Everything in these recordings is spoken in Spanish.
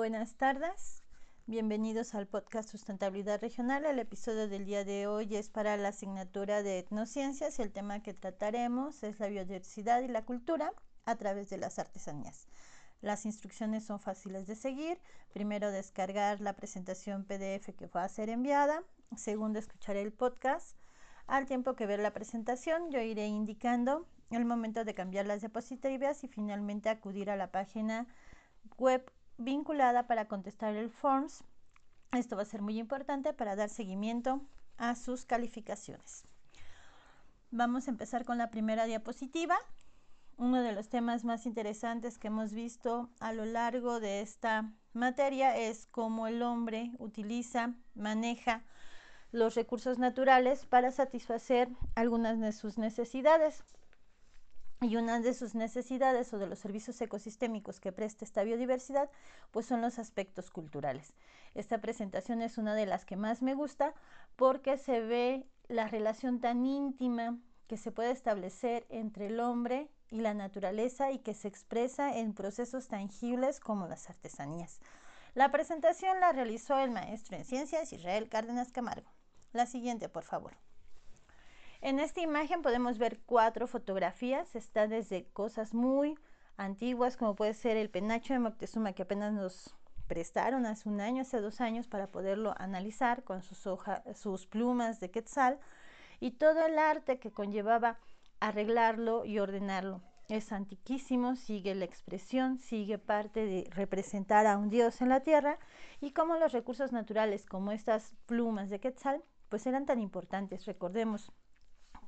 Buenas tardes, bienvenidos al podcast Sustentabilidad Regional. El episodio del día de hoy es para la asignatura de Etnociencias y el tema que trataremos es la biodiversidad y la cultura a través de las artesanías. Las instrucciones son fáciles de seguir. Primero, descargar la presentación PDF que va a ser enviada. Segundo, escuchar el podcast. Al tiempo que ver la presentación, yo iré indicando el momento de cambiar las diapositivas y finalmente acudir a la página web vinculada para contestar el forms. Esto va a ser muy importante para dar seguimiento a sus calificaciones. Vamos a empezar con la primera diapositiva. Uno de los temas más interesantes que hemos visto a lo largo de esta materia es cómo el hombre utiliza, maneja los recursos naturales para satisfacer algunas de sus necesidades. Y una de sus necesidades o de los servicios ecosistémicos que presta esta biodiversidad, pues son los aspectos culturales. Esta presentación es una de las que más me gusta porque se ve la relación tan íntima que se puede establecer entre el hombre y la naturaleza y que se expresa en procesos tangibles como las artesanías. La presentación la realizó el maestro en ciencias Israel Cárdenas Camargo. La siguiente, por favor. En esta imagen podemos ver cuatro fotografías, está desde cosas muy antiguas como puede ser el penacho de Moctezuma que apenas nos prestaron hace un año, hace dos años para poderlo analizar con sus, hojas, sus plumas de quetzal y todo el arte que conllevaba arreglarlo y ordenarlo. Es antiquísimo, sigue la expresión, sigue parte de representar a un dios en la tierra y como los recursos naturales como estas plumas de quetzal pues eran tan importantes. Recordemos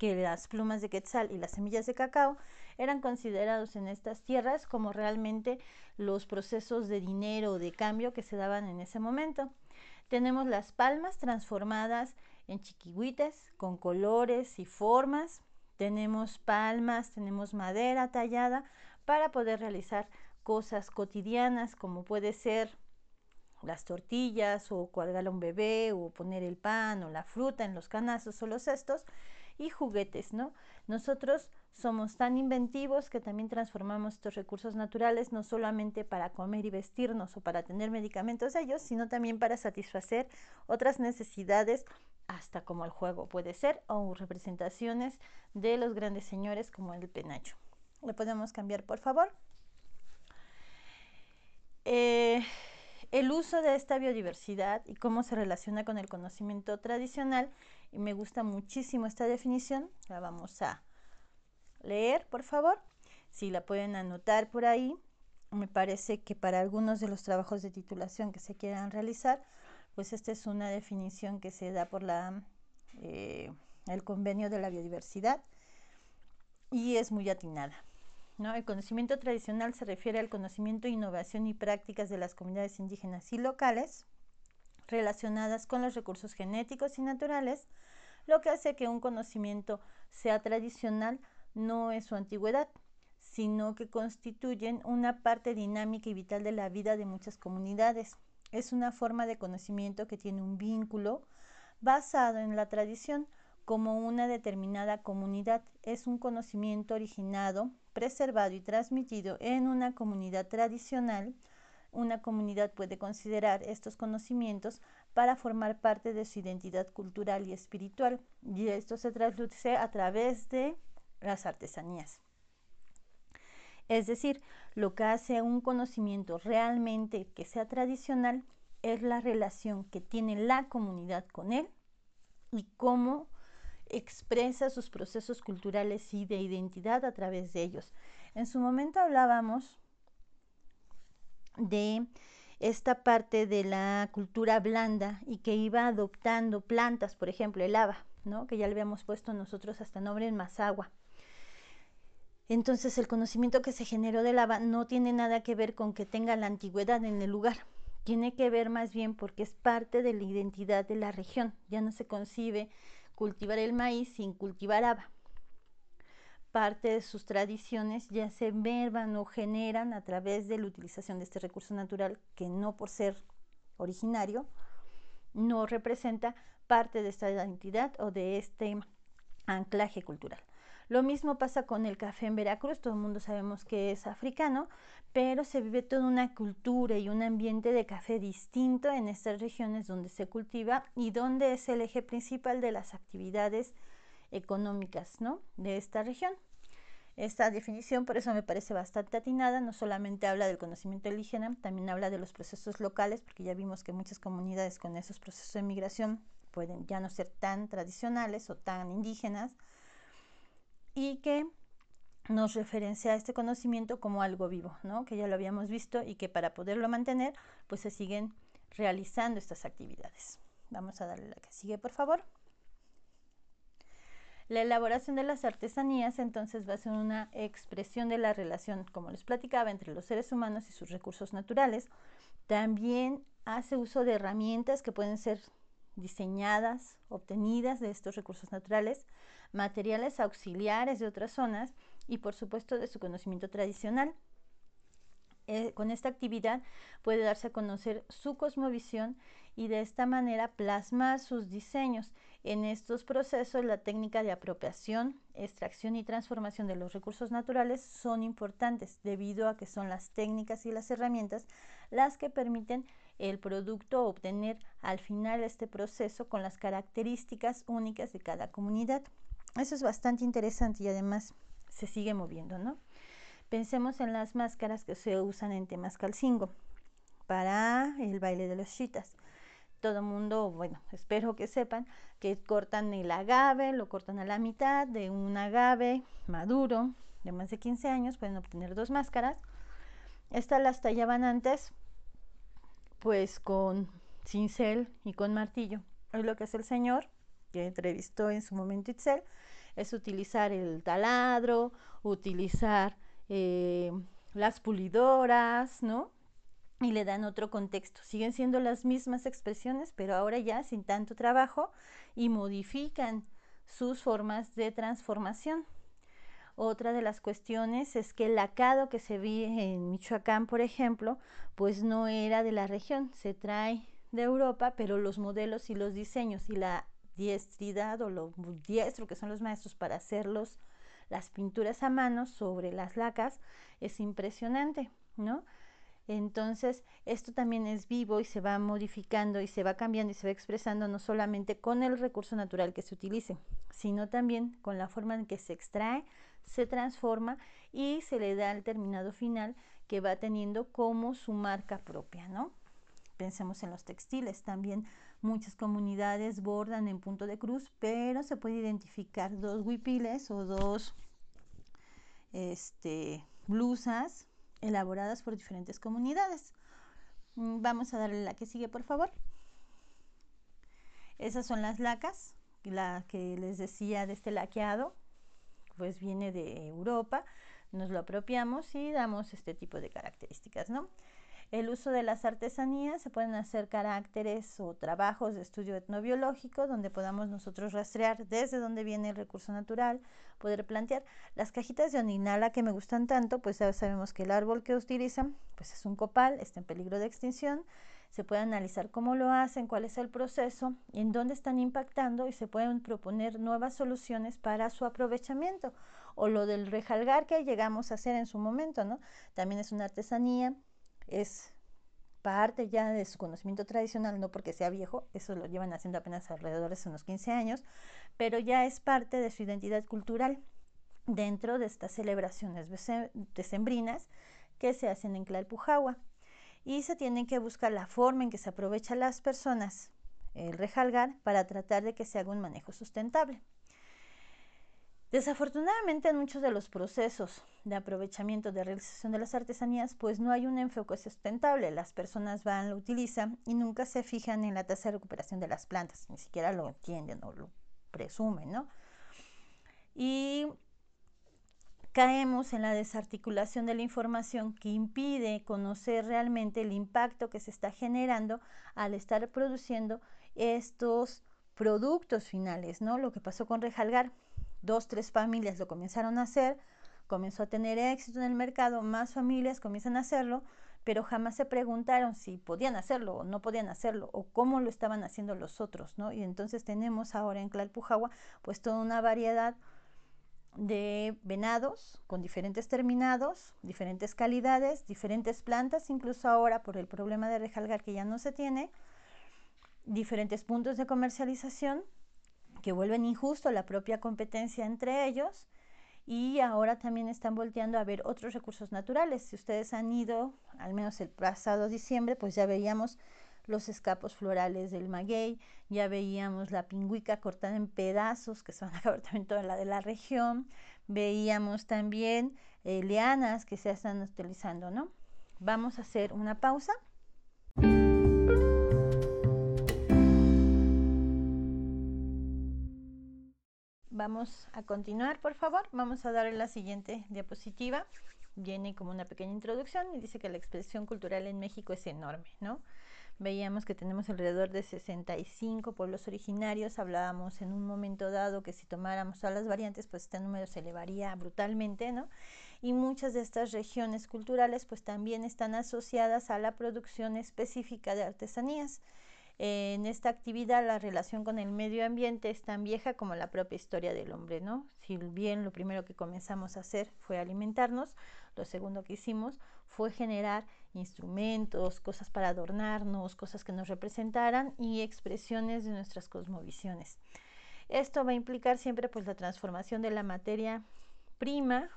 que las plumas de quetzal y las semillas de cacao eran considerados en estas tierras como realmente los procesos de dinero o de cambio que se daban en ese momento. Tenemos las palmas transformadas en chiquihuites con colores y formas. Tenemos palmas, tenemos madera tallada para poder realizar cosas cotidianas como puede ser las tortillas o colgar a un bebé o poner el pan o la fruta en los canastos o los cestos y juguetes, ¿no? Nosotros somos tan inventivos que también transformamos estos recursos naturales no solamente para comer y vestirnos o para tener medicamentos de ellos, sino también para satisfacer otras necesidades, hasta como el juego puede ser, o representaciones de los grandes señores como el penacho. ¿Le podemos cambiar, por favor? Eh, el uso de esta biodiversidad y cómo se relaciona con el conocimiento tradicional. Y me gusta muchísimo esta definición. La vamos a leer, por favor. Si la pueden anotar por ahí. Me parece que para algunos de los trabajos de titulación que se quieran realizar, pues esta es una definición que se da por la, eh, el convenio de la biodiversidad y es muy atinada. El conocimiento tradicional se refiere al conocimiento, innovación y prácticas de las comunidades indígenas y locales relacionadas con los recursos genéticos y naturales, lo que hace que un conocimiento sea tradicional no es su antigüedad, sino que constituyen una parte dinámica y vital de la vida de muchas comunidades. Es una forma de conocimiento que tiene un vínculo basado en la tradición como una determinada comunidad. Es un conocimiento originado preservado y transmitido en una comunidad tradicional, una comunidad puede considerar estos conocimientos para formar parte de su identidad cultural y espiritual, y esto se traduce a través de las artesanías. Es decir, lo que hace un conocimiento realmente que sea tradicional es la relación que tiene la comunidad con él y cómo expresa sus procesos culturales y de identidad a través de ellos. En su momento hablábamos de esta parte de la cultura blanda y que iba adoptando plantas, por ejemplo, el haba, ¿no? que ya le habíamos puesto nosotros hasta nombre en Mazagua. Entonces el conocimiento que se generó del haba no tiene nada que ver con que tenga la antigüedad en el lugar, tiene que ver más bien porque es parte de la identidad de la región, ya no se concibe cultivar el maíz sin cultivar haba. Parte de sus tradiciones ya se verban o generan a través de la utilización de este recurso natural que no por ser originario no representa parte de esta identidad o de este anclaje cultural. Lo mismo pasa con el café en Veracruz, todo el mundo sabemos que es africano, pero se vive toda una cultura y un ambiente de café distinto en estas regiones donde se cultiva y donde es el eje principal de las actividades económicas ¿no? de esta región. Esta definición por eso me parece bastante atinada, no solamente habla del conocimiento indígena, también habla de los procesos locales, porque ya vimos que muchas comunidades con esos procesos de migración pueden ya no ser tan tradicionales o tan indígenas, y que nos referencia a este conocimiento como algo vivo, ¿no? que ya lo habíamos visto y que para poderlo mantener, pues se siguen realizando estas actividades. Vamos a darle la que sigue, por favor. La elaboración de las artesanías entonces va a ser una expresión de la relación, como les platicaba, entre los seres humanos y sus recursos naturales. También hace uso de herramientas que pueden ser diseñadas, obtenidas de estos recursos naturales, materiales auxiliares de otras zonas y por supuesto de su conocimiento tradicional. Eh, con esta actividad puede darse a conocer su cosmovisión y de esta manera plasmar sus diseños. En estos procesos la técnica de apropiación, extracción y transformación de los recursos naturales son importantes debido a que son las técnicas y las herramientas las que permiten el producto obtener al final este proceso con las características únicas de cada comunidad. Eso es bastante interesante y además se sigue moviendo, ¿no? Pensemos en las máscaras que se usan en Temascalcingo para el baile de los chitas. Todo el mundo, bueno, espero que sepan que cortan el agave, lo cortan a la mitad de un agave maduro de más de 15 años, pueden obtener dos máscaras. Estas las tallaban antes, pues con cincel y con martillo. Hoy lo que hace el señor, que entrevistó en su momento Itzel, es utilizar el taladro, utilizar eh, las pulidoras, ¿no? Y le dan otro contexto. Siguen siendo las mismas expresiones, pero ahora ya sin tanto trabajo y modifican sus formas de transformación. Otra de las cuestiones es que el lacado que se ve en Michoacán, por ejemplo, pues no era de la región, se trae de Europa, pero los modelos y los diseños y la diestridad o lo diestro que son los maestros para hacerlos las pinturas a mano sobre las lacas es impresionante, ¿no? Entonces, esto también es vivo y se va modificando y se va cambiando y se va expresando no solamente con el recurso natural que se utilice, sino también con la forma en que se extrae, se transforma y se le da el terminado final que va teniendo como su marca propia, ¿no? Pensemos en los textiles, también muchas comunidades bordan en punto de cruz, pero se puede identificar dos huipiles o dos este, blusas elaboradas por diferentes comunidades. Mm, vamos a darle la que sigue, por favor. Esas son las lacas, la que les decía de este laqueado, pues viene de Europa, nos lo apropiamos y damos este tipo de características, ¿no? El uso de las artesanías se pueden hacer caracteres o trabajos de estudio etnobiológico donde podamos nosotros rastrear desde dónde viene el recurso natural, poder plantear las cajitas de oninala que me gustan tanto, pues ya sabemos que el árbol que utilizan pues es un copal, está en peligro de extinción. Se puede analizar cómo lo hacen, cuál es el proceso, en dónde están impactando y se pueden proponer nuevas soluciones para su aprovechamiento. O lo del rejalgar que llegamos a hacer en su momento, ¿no? También es una artesanía es parte ya de su conocimiento tradicional, no porque sea viejo, eso lo llevan haciendo apenas alrededor de unos 15 años, pero ya es parte de su identidad cultural dentro de estas celebraciones decembrinas que se hacen en Tlalpujahua. Y se tiene que buscar la forma en que se aprovechan las personas el rejalgar para tratar de que se haga un manejo sustentable. Desafortunadamente en muchos de los procesos de aprovechamiento de realización de las artesanías, pues no hay un enfoque sustentable. Las personas van, lo utilizan y nunca se fijan en la tasa de recuperación de las plantas, ni siquiera lo entienden o lo presumen, ¿no? Y caemos en la desarticulación de la información que impide conocer realmente el impacto que se está generando al estar produciendo estos productos finales, ¿no? Lo que pasó con Rejalgar dos, tres familias lo comenzaron a hacer, comenzó a tener éxito en el mercado, más familias comienzan a hacerlo, pero jamás se preguntaron si podían hacerlo o no podían hacerlo o cómo lo estaban haciendo los otros, ¿no? Y entonces tenemos ahora en Tlalpujahua pues toda una variedad de venados con diferentes terminados, diferentes calidades, diferentes plantas, incluso ahora por el problema de rejalgar que ya no se tiene, diferentes puntos de comercialización que vuelven injusto la propia competencia entre ellos y ahora también están volteando a ver otros recursos naturales. Si ustedes han ido, al menos el pasado diciembre, pues ya veíamos los escapos florales del maguey, ya veíamos la pingüica cortada en pedazos, que son también toda la de la región, veíamos también eh, lianas que se están utilizando, ¿no? Vamos a hacer una pausa. Vamos a continuar, por favor. Vamos a darle la siguiente diapositiva. Viene como una pequeña introducción y dice que la expresión cultural en México es enorme, ¿no? Veíamos que tenemos alrededor de 65 pueblos originarios. Hablábamos en un momento dado que si tomáramos todas las variantes, pues este número se elevaría brutalmente, ¿no? Y muchas de estas regiones culturales, pues también están asociadas a la producción específica de artesanías. En esta actividad la relación con el medio ambiente es tan vieja como la propia historia del hombre, ¿no? Si bien lo primero que comenzamos a hacer fue alimentarnos, lo segundo que hicimos fue generar instrumentos, cosas para adornarnos, cosas que nos representaran y expresiones de nuestras cosmovisiones. Esto va a implicar siempre pues la transformación de la materia prima,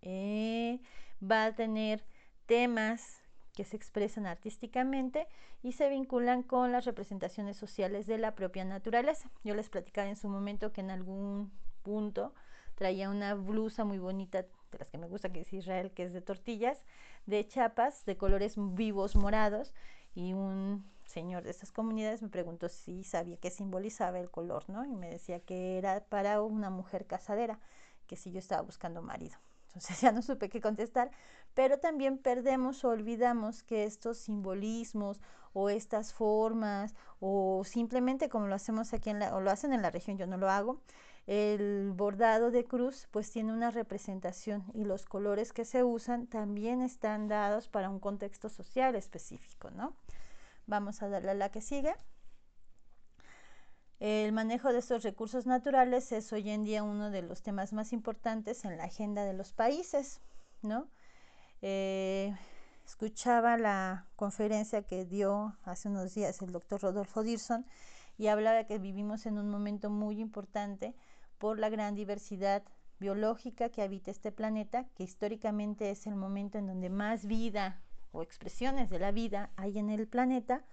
eh, va a tener temas que se expresan artísticamente y se vinculan con las representaciones sociales de la propia naturaleza. Yo les platicaba en su momento que en algún punto traía una blusa muy bonita, de las que me gusta, que es Israel, que es de tortillas, de chapas de colores vivos morados y un señor de estas comunidades me preguntó si sabía qué simbolizaba el color, ¿no? Y me decía que era para una mujer casadera, que si yo estaba buscando marido. Entonces ya no supe qué contestar, pero también perdemos o olvidamos que estos simbolismos o estas formas o simplemente como lo hacemos aquí en la, o lo hacen en la región, yo no lo hago, el bordado de cruz pues tiene una representación y los colores que se usan también están dados para un contexto social específico, ¿no? Vamos a darle a la que sigue. El manejo de estos recursos naturales es hoy en día uno de los temas más importantes en la agenda de los países, ¿no? Eh, escuchaba la conferencia que dio hace unos días el doctor Rodolfo Dirson y hablaba que vivimos en un momento muy importante por la gran diversidad biológica que habita este planeta, que históricamente es el momento en donde más vida o expresiones de la vida hay en el planeta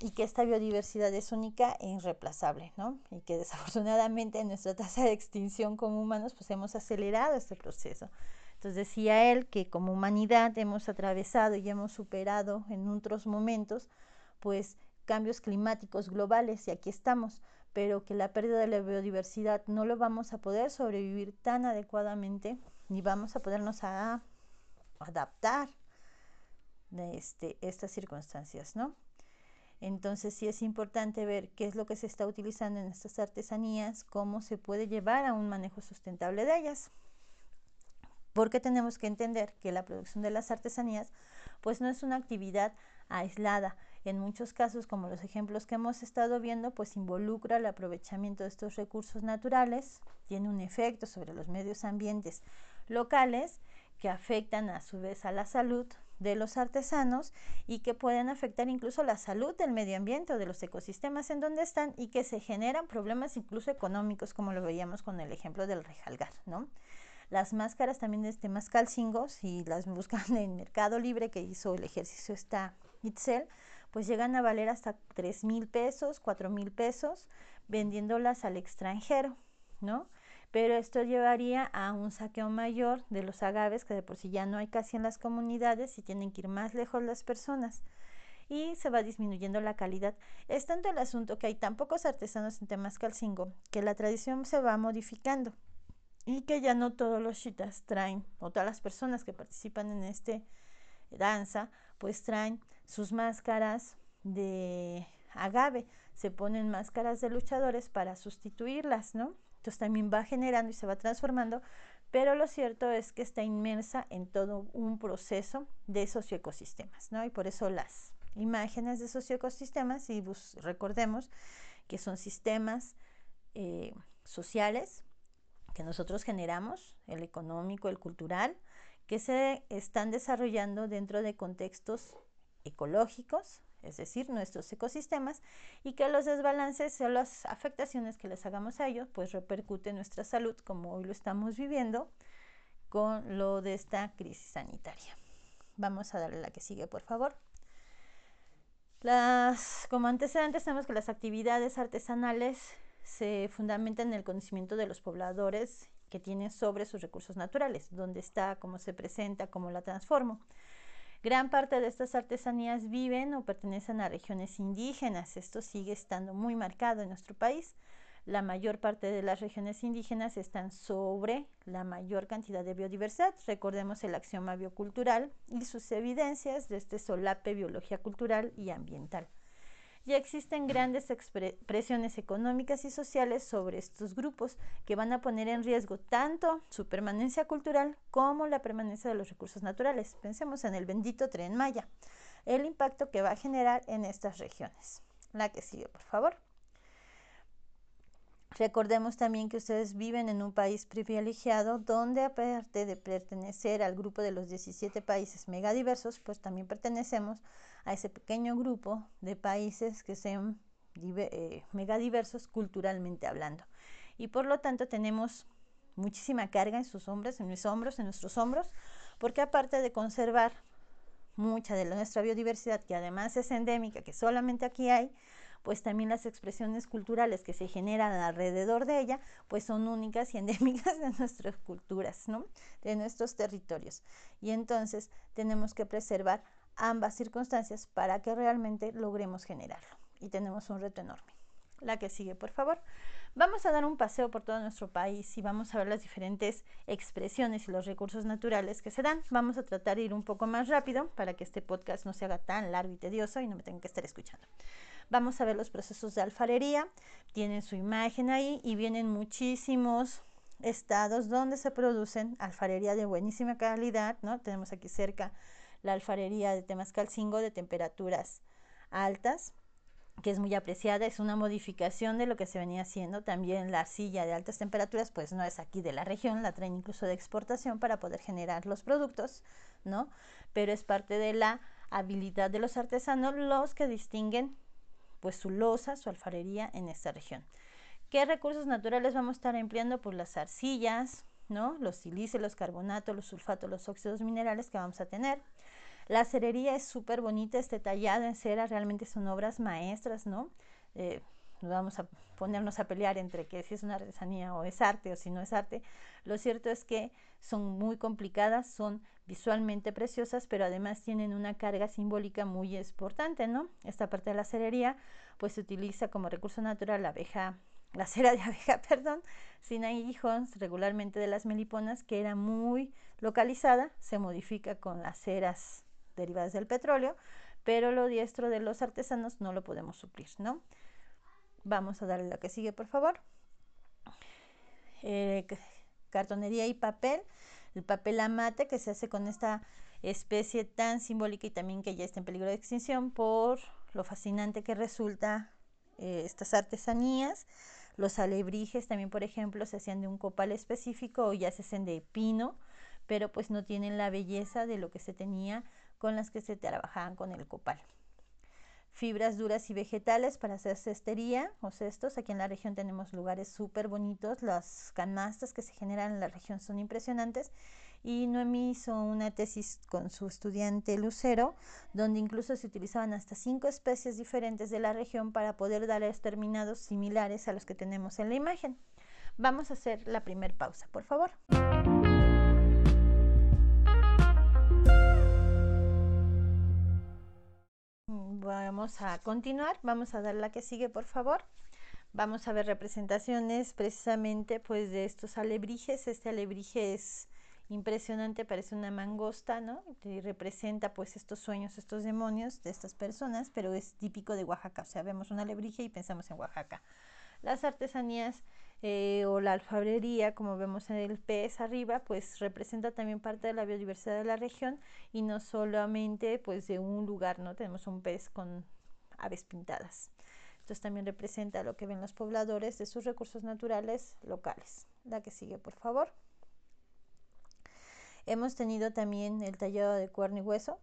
y que esta biodiversidad es única e irreemplazable, ¿no? Y que desafortunadamente en nuestra tasa de extinción como humanos pues hemos acelerado este proceso. Entonces decía él que como humanidad hemos atravesado y hemos superado en otros momentos pues cambios climáticos globales y aquí estamos pero que la pérdida de la biodiversidad no lo vamos a poder sobrevivir tan adecuadamente ni vamos a podernos adaptar de este, estas circunstancias, ¿no? Entonces sí es importante ver qué es lo que se está utilizando en estas artesanías, cómo se puede llevar a un manejo sustentable de ellas. Porque tenemos que entender que la producción de las artesanías pues no es una actividad aislada, en muchos casos, como los ejemplos que hemos estado viendo, pues involucra el aprovechamiento de estos recursos naturales, tiene un efecto sobre los medios ambientes locales que afectan a su vez a la salud de los artesanos y que pueden afectar incluso la salud del medio ambiente o de los ecosistemas en donde están y que se generan problemas incluso económicos como lo veíamos con el ejemplo del rejalgar, ¿no? Las máscaras también de este mascalcingo, si las buscan en Mercado Libre que hizo el ejercicio está Itzel, pues llegan a valer hasta 3 mil pesos, 4 mil pesos, vendiéndolas al extranjero, ¿no? Pero esto llevaría a un saqueo mayor de los agaves, que de por sí ya no hay casi en las comunidades y tienen que ir más lejos las personas. Y se va disminuyendo la calidad. Es tanto el asunto que hay tan pocos artesanos en Temascalcingo que la tradición se va modificando y que ya no todos los chitas traen, o todas las personas que participan en este danza, pues traen sus máscaras de agave, se ponen máscaras de luchadores para sustituirlas, ¿no? Entonces también va generando y se va transformando, pero lo cierto es que está inmersa en todo un proceso de socioecosistemas, ¿no? Y por eso las imágenes de socioecosistemas, y recordemos que son sistemas eh, sociales que nosotros generamos, el económico, el cultural, que se están desarrollando dentro de contextos ecológicos, es decir, nuestros ecosistemas, y que los desbalances o las afectaciones que les hagamos a ellos, pues repercuten en nuestra salud, como hoy lo estamos viviendo con lo de esta crisis sanitaria. Vamos a darle la que sigue, por favor. Las, como antecedentes tenemos que las actividades artesanales se fundamentan en el conocimiento de los pobladores que tienen sobre sus recursos naturales, dónde está, cómo se presenta, cómo la transformo. Gran parte de estas artesanías viven o pertenecen a regiones indígenas. Esto sigue estando muy marcado en nuestro país. La mayor parte de las regiones indígenas están sobre la mayor cantidad de biodiversidad. Recordemos el axioma biocultural y sus evidencias de este solape biología cultural y ambiental ya existen grandes presiones económicas y sociales sobre estos grupos que van a poner en riesgo tanto su permanencia cultural como la permanencia de los recursos naturales. Pensemos en el bendito tren Maya, el impacto que va a generar en estas regiones. La que sigue, por favor. Recordemos también que ustedes viven en un país privilegiado donde aparte de pertenecer al grupo de los 17 países megadiversos, pues también pertenecemos a ese pequeño grupo de países que sean eh, megadiversos culturalmente hablando. Y por lo tanto tenemos muchísima carga en sus hombros, en mis hombros, en nuestros hombros, porque aparte de conservar mucha de nuestra biodiversidad, que además es endémica, que solamente aquí hay, pues también las expresiones culturales que se generan alrededor de ella, pues son únicas y endémicas de nuestras culturas, ¿no? De nuestros territorios. Y entonces tenemos que preservar ambas circunstancias para que realmente logremos generarlo. Y tenemos un reto enorme. La que sigue, por favor. Vamos a dar un paseo por todo nuestro país y vamos a ver las diferentes expresiones y los recursos naturales que se dan. Vamos a tratar de ir un poco más rápido para que este podcast no se haga tan largo y tedioso y no me tengan que estar escuchando. Vamos a ver los procesos de alfarería. Tienen su imagen ahí y vienen muchísimos estados donde se producen alfarería de buenísima calidad, ¿no? Tenemos aquí cerca la alfarería de Temascalcingo de temperaturas altas, que es muy apreciada, es una modificación de lo que se venía haciendo. También la silla de altas temperaturas, pues no es aquí de la región, la traen incluso de exportación para poder generar los productos, ¿no? Pero es parte de la habilidad de los artesanos los que distinguen pues su losa, su alfarería en esta región. ¿Qué recursos naturales vamos a estar empleando? Pues las arcillas, ¿no? Los silicios, los carbonatos, los sulfatos, los óxidos minerales que vamos a tener. La cerería es súper bonita, este tallado en cera, realmente son obras maestras, ¿no? Eh, vamos a ponernos a pelear entre que si es una artesanía o es arte o si no es arte. Lo cierto es que son muy complicadas, son visualmente preciosas, pero además tienen una carga simbólica muy importante, ¿no? Esta parte de la cerería pues se utiliza como recurso natural la abeja, la cera de abeja, perdón, sin aguijón, regularmente de las meliponas, que era muy localizada, se modifica con las ceras derivadas del petróleo, pero lo diestro de los artesanos no lo podemos suplir, ¿no? Vamos a darle la que sigue, por favor. Eh, cartonería y papel. El papel amate que se hace con esta especie tan simbólica y también que ya está en peligro de extinción por lo fascinante que resulta eh, estas artesanías. Los alebrijes también, por ejemplo, se hacían de un copal específico o ya se hacen de pino, pero pues no tienen la belleza de lo que se tenía con las que se trabajaban con el copal. Fibras duras y vegetales para hacer cestería o cestos. Aquí en la región tenemos lugares súper bonitos. Las canastas que se generan en la región son impresionantes. Y Noemí hizo una tesis con su estudiante Lucero, donde incluso se utilizaban hasta cinco especies diferentes de la región para poder dar exterminados similares a los que tenemos en la imagen. Vamos a hacer la primera pausa, por favor. Vamos a continuar, vamos a dar la que sigue, por favor. Vamos a ver representaciones precisamente pues de estos alebrijes. Este alebrije es impresionante, parece una mangosta, ¿no? Y representa pues estos sueños, estos demonios de estas personas, pero es típico de Oaxaca. O sea, vemos un alebrije y pensamos en Oaxaca. Las artesanías eh, o la alfarería, como vemos en el pez arriba, pues representa también parte de la biodiversidad de la región y no solamente pues de un lugar, ¿no? Tenemos un pez con aves pintadas. Entonces también representa lo que ven los pobladores de sus recursos naturales locales. La que sigue, por favor. Hemos tenido también el tallado de cuerno y hueso.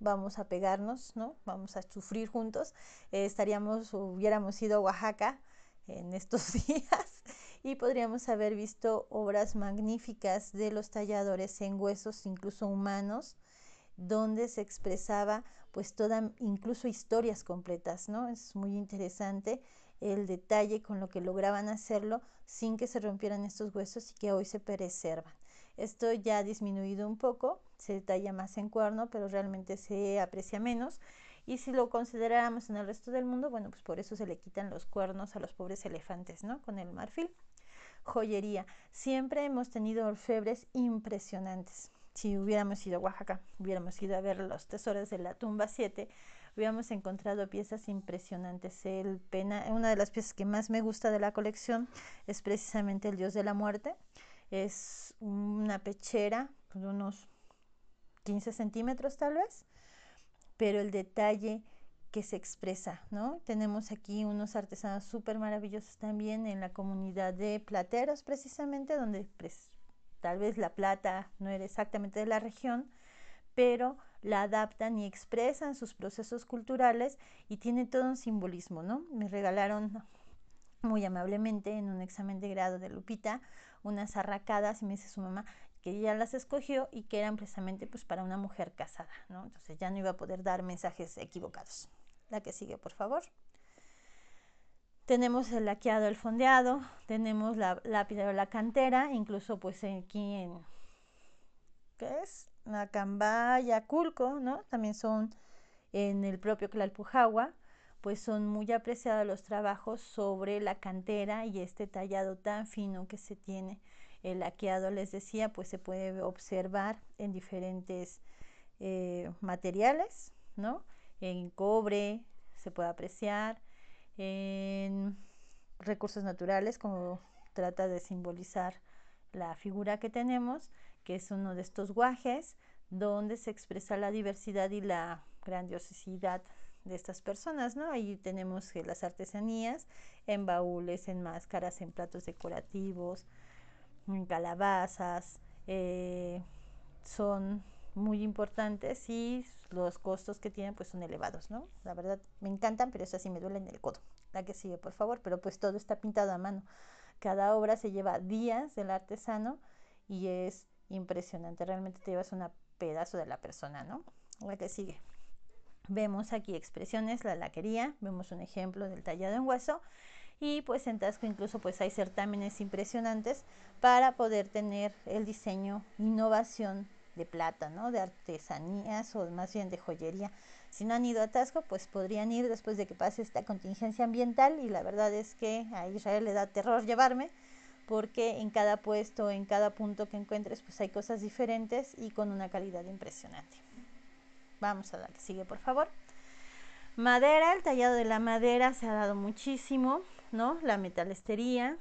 Vamos a pegarnos, ¿no? Vamos a sufrir juntos. Eh, estaríamos, hubiéramos ido a Oaxaca en estos días y podríamos haber visto obras magníficas de los talladores en huesos, incluso humanos, donde se expresaba pues toda, incluso historias completas, ¿no? Es muy interesante el detalle con lo que lograban hacerlo sin que se rompieran estos huesos y que hoy se preservan. Esto ya ha disminuido un poco, se talla más en cuerno, pero realmente se aprecia menos. Y si lo consideráramos en el resto del mundo, bueno, pues por eso se le quitan los cuernos a los pobres elefantes, ¿no? Con el marfil. Joyería. Siempre hemos tenido orfebres impresionantes. Si hubiéramos ido a Oaxaca, hubiéramos ido a ver los tesoros de la tumba 7, hubiéramos encontrado piezas impresionantes. El pena, una de las piezas que más me gusta de la colección es precisamente el dios de la muerte es una pechera de unos 15 centímetros tal vez, pero el detalle que se expresa, ¿no? Tenemos aquí unos artesanos súper maravillosos también en la comunidad de plateros precisamente, donde pues, tal vez la plata no era exactamente de la región, pero la adaptan y expresan sus procesos culturales y tiene todo un simbolismo, ¿no? Me regalaron muy amablemente en un examen de grado de Lupita unas arracadas y me dice su mamá que ya las escogió y que eran precisamente pues para una mujer casada, ¿no? Entonces ya no iba a poder dar mensajes equivocados. La que sigue, por favor. Tenemos el laqueado, el fondeado, tenemos la lápida o la cantera, incluso pues aquí en, ¿qué es? Cambaya, Culco, ¿no? También son en el propio Clalpujagua, pues son muy apreciados los trabajos sobre la cantera y este tallado tan fino que se tiene. El laqueado, les decía, pues se puede observar en diferentes eh, materiales, ¿no? En cobre se puede apreciar, en recursos naturales, como trata de simbolizar la figura que tenemos, que es uno de estos guajes, donde se expresa la diversidad y la grandiosidad de estas personas, ¿no? Ahí tenemos las artesanías en baúles, en máscaras, en platos decorativos, calabazas, eh, son muy importantes y los costos que tienen pues son elevados, ¿no? La verdad me encantan, pero eso sí me duele en el codo. La que sigue, por favor, pero pues todo está pintado a mano. Cada obra se lleva días del artesano y es impresionante, realmente te llevas un pedazo de la persona, ¿no? La que sigue. Vemos aquí expresiones, la laquería, vemos un ejemplo del tallado en hueso y pues en Tasco incluso pues hay certámenes impresionantes para poder tener el diseño, innovación de plata, ¿no? De artesanías o más bien de joyería. Si no han ido a Tasco, pues podrían ir después de que pase esta contingencia ambiental y la verdad es que a Israel le da terror llevarme porque en cada puesto, en cada punto que encuentres, pues hay cosas diferentes y con una calidad impresionante. Vamos a la que sigue, por favor. Madera, el tallado de la madera se ha dado muchísimo, ¿no? La metalestería,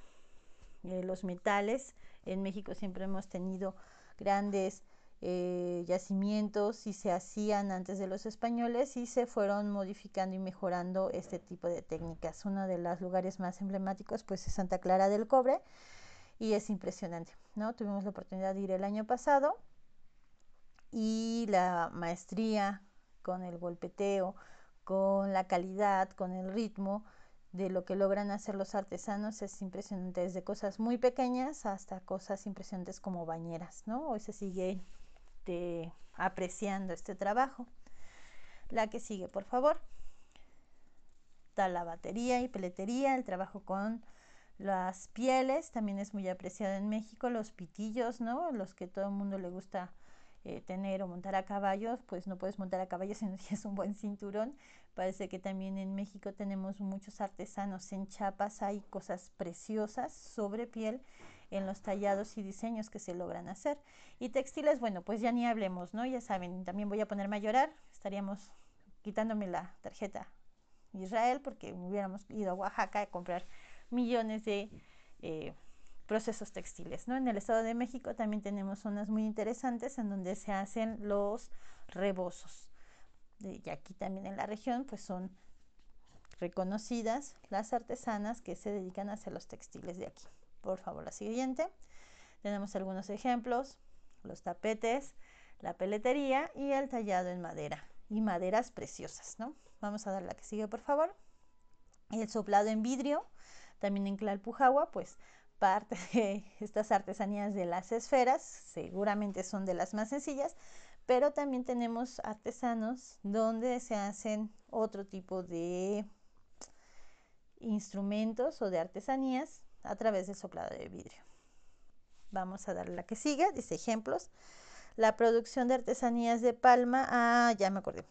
eh, los metales. En México siempre hemos tenido grandes eh, yacimientos y se hacían antes de los españoles y se fueron modificando y mejorando este tipo de técnicas. Uno de los lugares más emblemáticos pues es Santa Clara del Cobre y es impresionante, ¿no? Tuvimos la oportunidad de ir el año pasado y la maestría con el golpeteo, con la calidad, con el ritmo de lo que logran hacer los artesanos es impresionante, desde cosas muy pequeñas hasta cosas impresionantes como bañeras, ¿no? Hoy se sigue apreciando este trabajo. La que sigue, por favor. Está la batería y peletería, el trabajo con las pieles, también es muy apreciado en México, los pitillos, ¿no? Los que todo el mundo le gusta eh, tener o montar a caballo, pues no puedes montar a caballo si no tienes un buen cinturón. Parece que también en México tenemos muchos artesanos en chapas, hay cosas preciosas sobre piel en los tallados y diseños que se logran hacer. Y textiles, bueno, pues ya ni hablemos, ¿no? Ya saben, también voy a ponerme a llorar, estaríamos quitándome la tarjeta Israel porque hubiéramos ido a Oaxaca a comprar millones de eh, procesos textiles. ¿no? En el Estado de México también tenemos zonas muy interesantes en donde se hacen los rebozos. Y aquí también en la región pues son reconocidas las artesanas que se dedican a hacer los textiles de aquí. Por favor, la siguiente. Tenemos algunos ejemplos, los tapetes, la peletería y el tallado en madera y maderas preciosas, ¿no? Vamos a dar la que sigue, por favor. El soplado en vidrio, también en Clalpujagua, pues parte de estas artesanías de las esferas, seguramente son de las más sencillas, pero también tenemos artesanos donde se hacen otro tipo de instrumentos o de artesanías a través del soplado de vidrio. Vamos a dar la que sigue, dice ejemplos. La producción de artesanías de palma, ah, ya me acordé.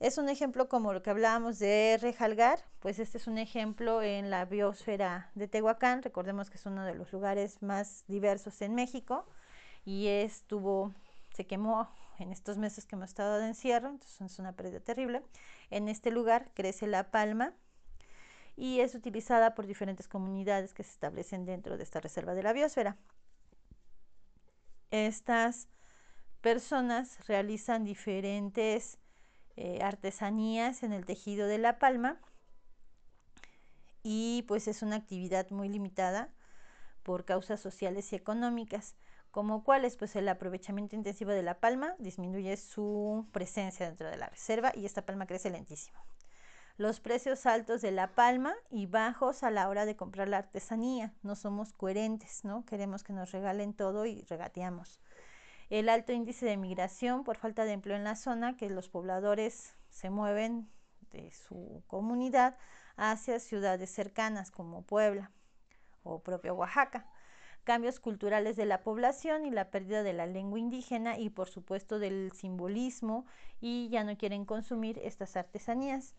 Es un ejemplo como lo que hablábamos de rejalgar, pues este es un ejemplo en la biosfera de Tehuacán. Recordemos que es uno de los lugares más diversos en México y estuvo, se quemó en estos meses que hemos estado de encierro, entonces es una pérdida terrible. En este lugar crece la palma y es utilizada por diferentes comunidades que se establecen dentro de esta reserva de la biosfera. Estas personas realizan diferentes eh, artesanías en el tejido de la palma y pues es una actividad muy limitada por causas sociales y económicas, como cuáles pues el aprovechamiento intensivo de la palma disminuye su presencia dentro de la reserva y esta palma crece lentísimo. Los precios altos de la palma y bajos a la hora de comprar la artesanía, no somos coherentes, ¿no? Queremos que nos regalen todo y regateamos el alto índice de migración por falta de empleo en la zona, que los pobladores se mueven de su comunidad hacia ciudades cercanas como Puebla o propio Oaxaca. Cambios culturales de la población y la pérdida de la lengua indígena y por supuesto del simbolismo y ya no quieren consumir estas artesanías.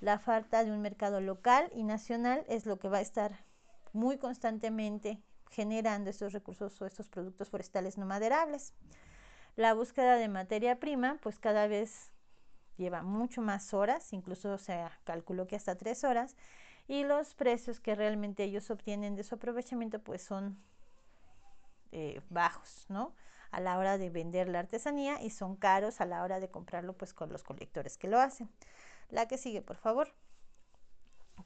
La falta de un mercado local y nacional es lo que va a estar muy constantemente generando estos recursos o estos productos forestales no maderables. La búsqueda de materia prima, pues cada vez lleva mucho más horas, incluso se calculó que hasta tres horas, y los precios que realmente ellos obtienen de su aprovechamiento, pues son eh, bajos, ¿no? A la hora de vender la artesanía y son caros a la hora de comprarlo, pues con los colectores que lo hacen. La que sigue, por favor.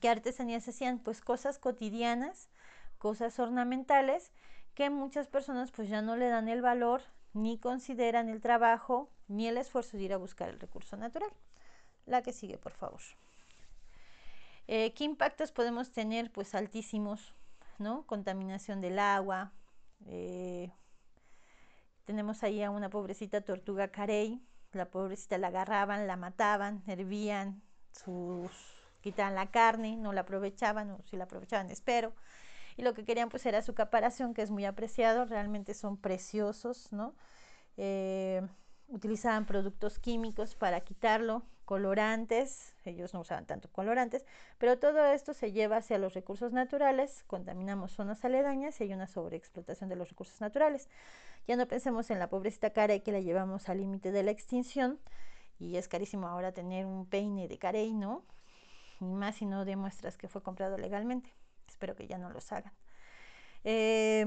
¿Qué artesanías hacían? Pues cosas cotidianas cosas ornamentales que muchas personas pues ya no le dan el valor ni consideran el trabajo ni el esfuerzo de ir a buscar el recurso natural. La que sigue, por favor. Eh, ¿Qué impactos podemos tener? Pues altísimos, ¿no? Contaminación del agua. Eh, tenemos ahí a una pobrecita tortuga carey. La pobrecita la agarraban, la mataban, hervían, sus, quitaban la carne, no la aprovechaban, o si la aprovechaban, espero y lo que querían pues era su caparación, que es muy apreciado, realmente son preciosos, ¿no? Eh, utilizaban productos químicos para quitarlo, colorantes, ellos no usaban tanto colorantes, pero todo esto se lleva hacia los recursos naturales, contaminamos zonas aledañas y hay una sobreexplotación de los recursos naturales. Ya no pensemos en la pobrecita carey que la llevamos al límite de la extinción y es carísimo ahora tener un peine de carey, ¿no? Ni más si no demuestras que fue comprado legalmente espero que ya no los hagan. Eh,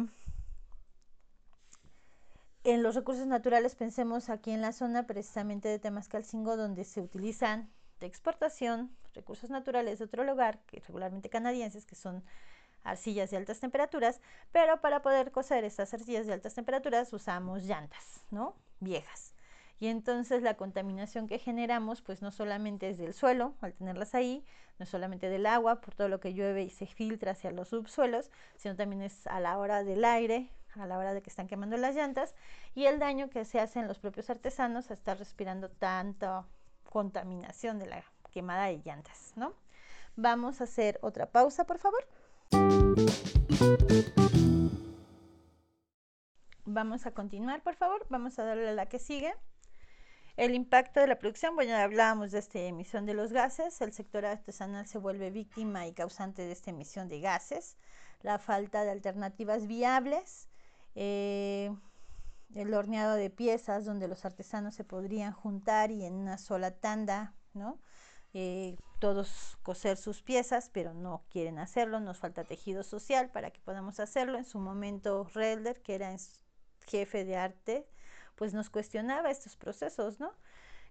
en los recursos naturales pensemos aquí en la zona precisamente de Temascalcingo donde se utilizan de exportación recursos naturales de otro lugar, que regularmente canadienses, que son arcillas de altas temperaturas, pero para poder coser estas arcillas de altas temperaturas usamos llantas, ¿no? Viejas. Y entonces la contaminación que generamos, pues no solamente es del suelo, al tenerlas ahí, no solamente del agua, por todo lo que llueve y se filtra hacia los subsuelos, sino también es a la hora del aire, a la hora de que están quemando las llantas, y el daño que se hacen los propios artesanos a estar respirando tanta contaminación de la quemada de llantas, ¿no? Vamos a hacer otra pausa, por favor. Vamos a continuar, por favor. Vamos a darle a la que sigue. El impacto de la producción, bueno, hablábamos de esta emisión de los gases, el sector artesanal se vuelve víctima y causante de esta emisión de gases, la falta de alternativas viables, eh, el horneado de piezas donde los artesanos se podrían juntar y en una sola tanda, ¿no? Eh, todos coser sus piezas, pero no quieren hacerlo, nos falta tejido social para que podamos hacerlo. En su momento, Relder, que era jefe de arte, pues nos cuestionaba estos procesos, ¿no?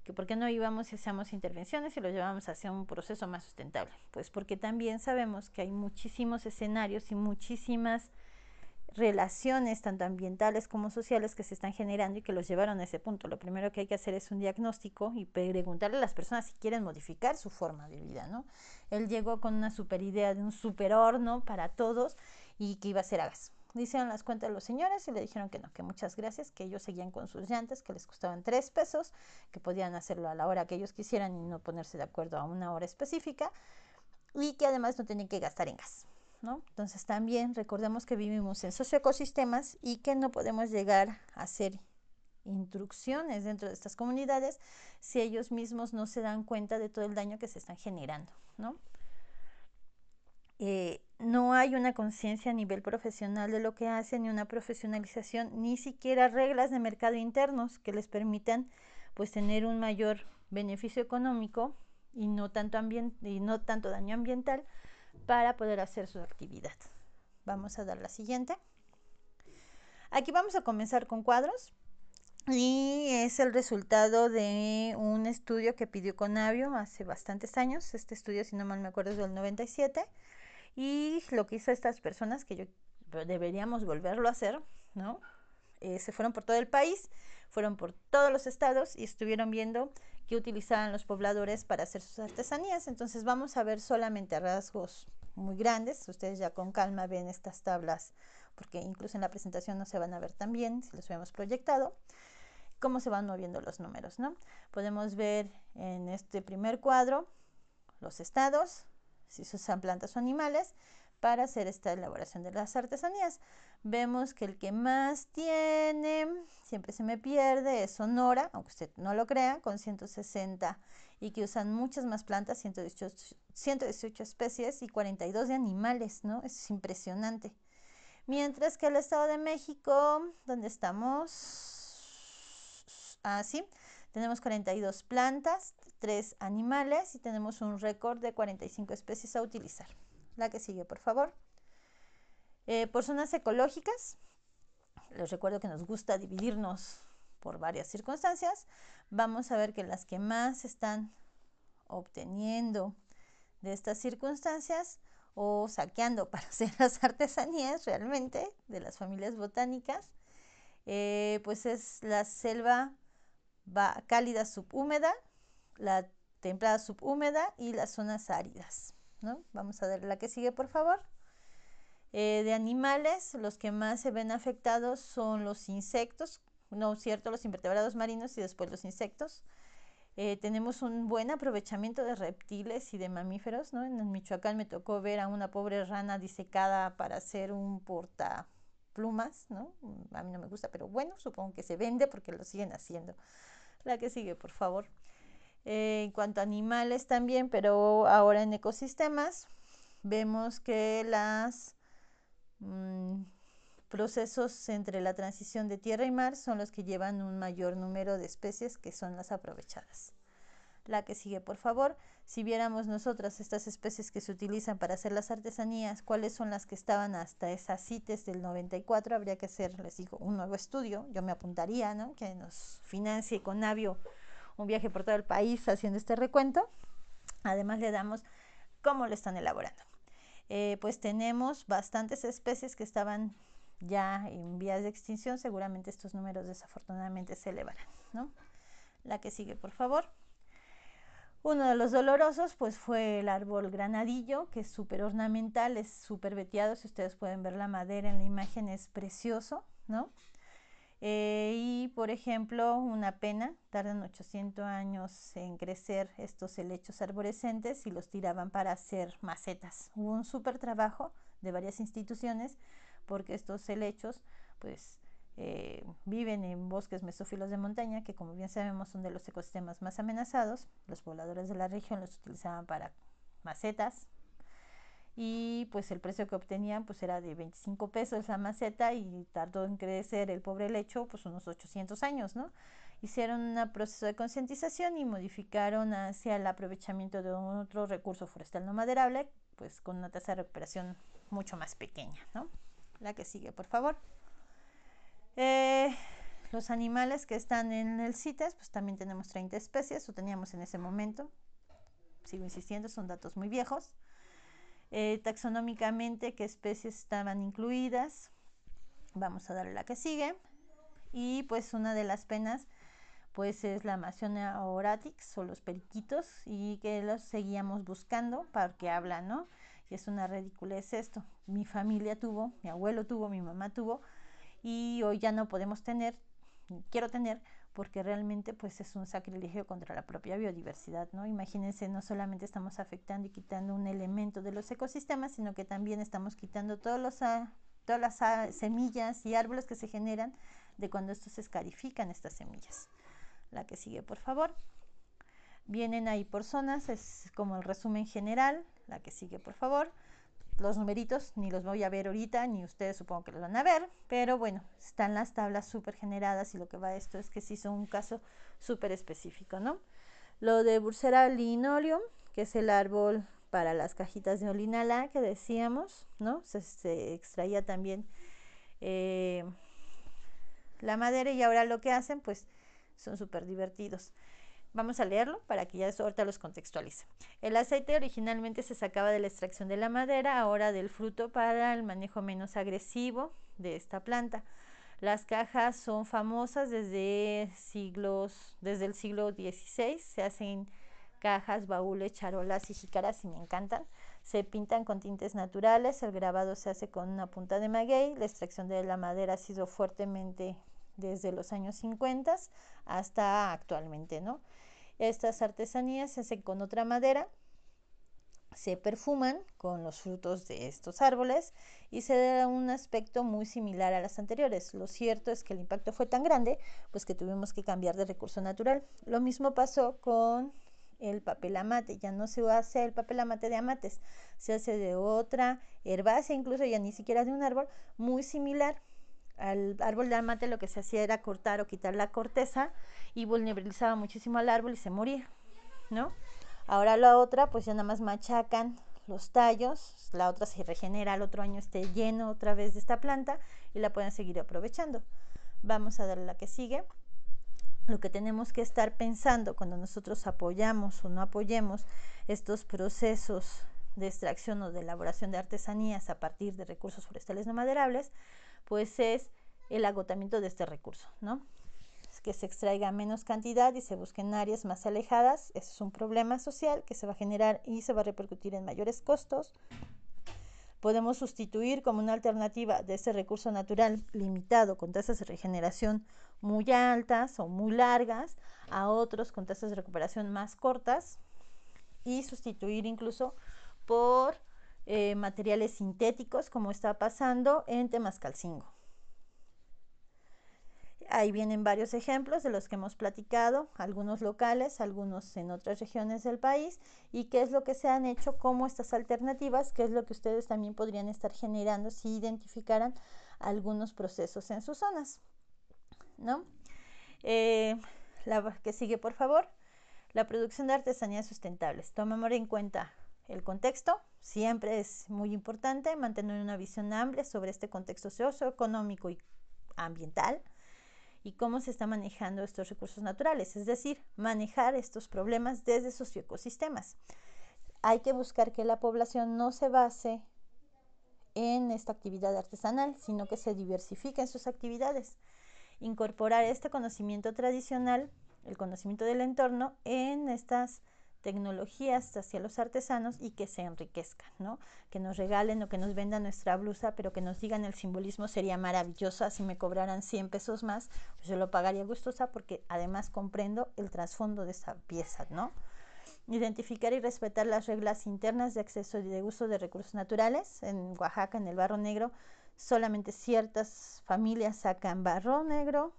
Que por qué no íbamos y hacíamos intervenciones y lo llevábamos hacia un proceso más sustentable. Pues porque también sabemos que hay muchísimos escenarios y muchísimas relaciones tanto ambientales como sociales que se están generando y que los llevaron a ese punto. Lo primero que hay que hacer es un diagnóstico y preguntarle a las personas si quieren modificar su forma de vida, ¿no? Él llegó con una super idea de un super horno para todos y que iba a ser a gas. Hicieron las cuentas de los señores y le dijeron que no, que muchas gracias, que ellos seguían con sus llantas, que les costaban tres pesos, que podían hacerlo a la hora que ellos quisieran y no ponerse de acuerdo a una hora específica y que además no tenían que gastar en gas. Entonces también recordemos que vivimos en socioecosistemas y que no podemos llegar a hacer instrucciones dentro de estas comunidades si ellos mismos no se dan cuenta de todo el daño que se están generando, ¿no? Eh, no hay una conciencia a nivel profesional de lo que hacen, ni una profesionalización, ni siquiera reglas de mercado internos que les permitan pues tener un mayor beneficio económico y no tanto, y no tanto daño ambiental para poder hacer su actividad. Vamos a dar la siguiente. Aquí vamos a comenzar con cuadros y es el resultado de un estudio que pidió Conavio hace bastantes años. Este estudio, si no mal me acuerdo, es del 97. Y lo que hizo estas personas, que yo deberíamos volverlo a hacer, ¿no? Eh, se fueron por todo el país, fueron por todos los estados y estuvieron viendo que utilizaban los pobladores para hacer sus artesanías. Entonces vamos a ver solamente rasgos muy grandes. Ustedes ya con calma ven estas tablas, porque incluso en la presentación no se van a ver tan bien si los hubiéramos proyectado cómo se van moviendo los números, ¿no? Podemos ver en este primer cuadro los estados, si se usan plantas o animales, para hacer esta elaboración de las artesanías. Vemos que el que más tiene, siempre se me pierde, es Sonora, aunque usted no lo crea, con 160 y que usan muchas más plantas, 118, 118 especies y 42 de animales, ¿no? Eso es impresionante. Mientras que el Estado de México, donde estamos, así, ah, tenemos 42 plantas, 3 animales y tenemos un récord de 45 especies a utilizar. La que sigue, por favor. Eh, por zonas ecológicas, les recuerdo que nos gusta dividirnos por varias circunstancias. Vamos a ver que las que más están obteniendo de estas circunstancias o saqueando para hacer las artesanías realmente de las familias botánicas, eh, pues es la selva cálida subhúmeda, la templada subhúmeda y las zonas áridas. Vamos a ver la que sigue, por favor. Eh, de animales, los que más se ven afectados son los insectos, no cierto, los invertebrados marinos y después los insectos. Eh, tenemos un buen aprovechamiento de reptiles y de mamíferos, ¿no? En Michoacán me tocó ver a una pobre rana disecada para hacer un portaplumas, ¿no? A mí no me gusta, pero bueno, supongo que se vende porque lo siguen haciendo. La que sigue, por favor. Eh, en cuanto a animales también, pero ahora en ecosistemas, vemos que los mm, procesos entre la transición de tierra y mar son los que llevan un mayor número de especies que son las aprovechadas. La que sigue, por favor. Si viéramos nosotras estas especies que se utilizan para hacer las artesanías, cuáles son las que estaban hasta esas CITES del 94, habría que hacer, les digo, un nuevo estudio. Yo me apuntaría, ¿no? Que nos financie con Navio un viaje por todo el país haciendo este recuento. Además le damos cómo lo están elaborando. Eh, pues tenemos bastantes especies que estaban ya en vías de extinción. Seguramente estos números desafortunadamente se elevarán. ¿no? La que sigue, por favor. Uno de los dolorosos pues fue el árbol granadillo, que es súper ornamental, es súper veteado. Si ustedes pueden ver la madera en la imagen es precioso, ¿no? Eh, y, por ejemplo, una pena, tardan 800 años en crecer estos helechos arborescentes y los tiraban para hacer macetas. Hubo un súper trabajo de varias instituciones porque estos helechos, pues, eh, viven en bosques mesófilos de montaña, que como bien sabemos son de los ecosistemas más amenazados. Los pobladores de la región los utilizaban para macetas, y pues el precio que obtenían pues era de 25 pesos la maceta y tardó en crecer el pobre lecho pues unos 800 años, ¿no? Hicieron un proceso de concientización y modificaron hacia el aprovechamiento de otro recurso forestal no maderable, pues con una tasa de recuperación mucho más pequeña, ¿no? La que sigue, por favor. Eh, los animales que están en el CITES, pues también tenemos 30 especies, o teníamos en ese momento. Sigo insistiendo, son datos muy viejos. Eh, taxonómicamente qué especies estaban incluidas. Vamos a darle la que sigue. Y pues una de las penas pues es la Amazonia oratix o los periquitos y que los seguíamos buscando para que hablan, ¿no? Y es una ridiculez esto. Mi familia tuvo, mi abuelo tuvo, mi mamá tuvo y hoy ya no podemos tener, quiero tener, porque realmente pues es un sacrilegio contra la propia biodiversidad, ¿no? Imagínense, no solamente estamos afectando y quitando un elemento de los ecosistemas, sino que también estamos quitando todos los, ah, todas las ah, semillas y árboles que se generan de cuando estos escarifican estas semillas. La que sigue, por favor. Vienen ahí por zonas, es como el resumen general. La que sigue, por favor. Los numeritos ni los voy a ver ahorita, ni ustedes supongo que los van a ver, pero bueno, están las tablas súper generadas y lo que va a esto es que sí son un caso súper específico, ¿no? Lo de Bursera linoleum, que es el árbol para las cajitas de olinala que decíamos, ¿no? Se, extraía también eh, la madera y ahora lo que hacen, pues son súper divertidos. Vamos a leerlo para que ya eso ahorita los contextualice. El aceite originalmente se sacaba de la extracción de la madera, ahora del fruto para el manejo menos agresivo de esta planta. Las cajas son famosas desde siglos, desde el siglo XVI. Se hacen cajas, baúles, charolas y jícaras y me encantan. Se pintan con tintes naturales, el grabado se hace con una punta de maguey, la extracción de la madera ha sido fuertemente desde los años 50 hasta actualmente, ¿no? Estas artesanías se hacen con otra madera, se perfuman con los frutos de estos árboles y se da un aspecto muy similar a las anteriores. Lo cierto es que el impacto fue tan grande, pues que tuvimos que cambiar de recurso natural. Lo mismo pasó con el papel amate, ya no se hace el papel amate de amates, se hace de otra herbácea, incluso ya ni siquiera de un árbol, muy similar al árbol de amate lo que se hacía era cortar o quitar la corteza y vulnerabilizaba muchísimo al árbol y se moría, ¿no? Ahora la otra, pues ya nada más machacan los tallos, la otra se regenera, al otro año esté lleno otra vez de esta planta y la pueden seguir aprovechando. Vamos a darle la que sigue. Lo que tenemos que estar pensando cuando nosotros apoyamos o no apoyemos estos procesos de extracción o de elaboración de artesanías a partir de recursos forestales no maderables, pues es el agotamiento de este recurso, ¿no? que se extraiga menos cantidad y se busquen áreas más alejadas. Eso es un problema social que se va a generar y se va a repercutir en mayores costos. Podemos sustituir como una alternativa de este recurso natural limitado con tasas de regeneración muy altas o muy largas a otros con tasas de recuperación más cortas y sustituir incluso por eh, materiales sintéticos como está pasando en Temascalcingo. Ahí vienen varios ejemplos de los que hemos platicado, algunos locales, algunos en otras regiones del país, y qué es lo que se han hecho como estas alternativas, qué es lo que ustedes también podrían estar generando si identificaran algunos procesos en sus zonas. ¿No? Eh, la que sigue, por favor. La producción de artesanías sustentables. Tomemos en cuenta el contexto, siempre es muy importante mantener una visión amplia sobre este contexto socioeconómico y ambiental y cómo se está manejando estos recursos naturales, es decir, manejar estos problemas desde sus ecosistemas. Hay que buscar que la población no se base en esta actividad artesanal, sino que se diversifique en sus actividades. Incorporar este conocimiento tradicional, el conocimiento del entorno, en estas tecnologías hacia los artesanos y que se enriquezcan, ¿no? Que nos regalen o que nos vendan nuestra blusa, pero que nos digan el simbolismo sería maravilloso, si me cobraran 100 pesos más, pues yo lo pagaría gustosa porque además comprendo el trasfondo de esa pieza, ¿no? Identificar y respetar las reglas internas de acceso y de uso de recursos naturales. En Oaxaca, en el Barro Negro, solamente ciertas familias sacan barro negro,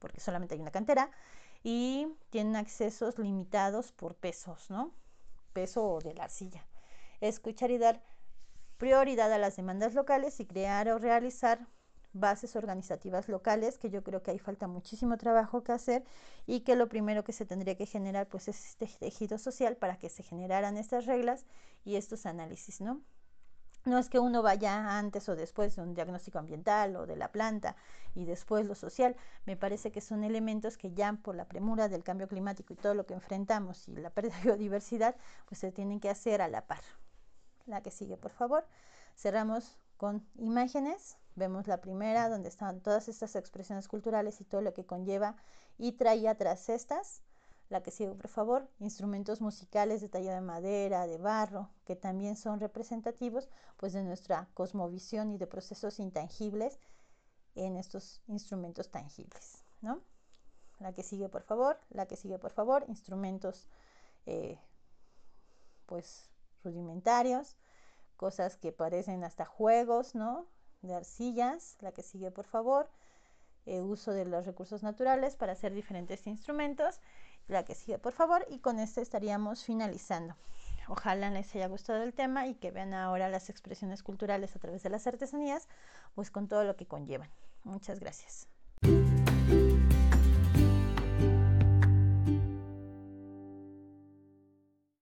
porque solamente hay una cantera, y tienen accesos limitados por pesos, ¿no? Peso de la arcilla. Escuchar y dar prioridad a las demandas locales y crear o realizar bases organizativas locales, que yo creo que ahí falta muchísimo trabajo que hacer y que lo primero que se tendría que generar pues es este tejido social para que se generaran estas reglas y estos análisis, ¿no? No es que uno vaya antes o después de un diagnóstico ambiental o de la planta y después lo social. Me parece que son elementos que ya por la premura del cambio climático y todo lo que enfrentamos y la pérdida de biodiversidad, pues se tienen que hacer a la par. La que sigue, por favor. Cerramos con imágenes Vemos la primera, donde están todas estas expresiones culturales y todo lo que conlleva y traía tras estas. La que sigue, por favor, instrumentos musicales de talla de madera, de barro, que también son representativos pues de nuestra cosmovisión y de procesos intangibles en estos instrumentos tangibles, ¿no? La que sigue, por favor, la que sigue, por favor, instrumentos eh, pues rudimentarios, cosas que parecen hasta juegos, ¿no? De arcillas, la que sigue, por favor, eh, uso de los recursos naturales para hacer diferentes instrumentos, la que sigue, por favor, y con este estaríamos finalizando. Ojalá les haya gustado el tema y que vean ahora las expresiones culturales a través de las artesanías, pues con todo lo que conllevan. Muchas gracias.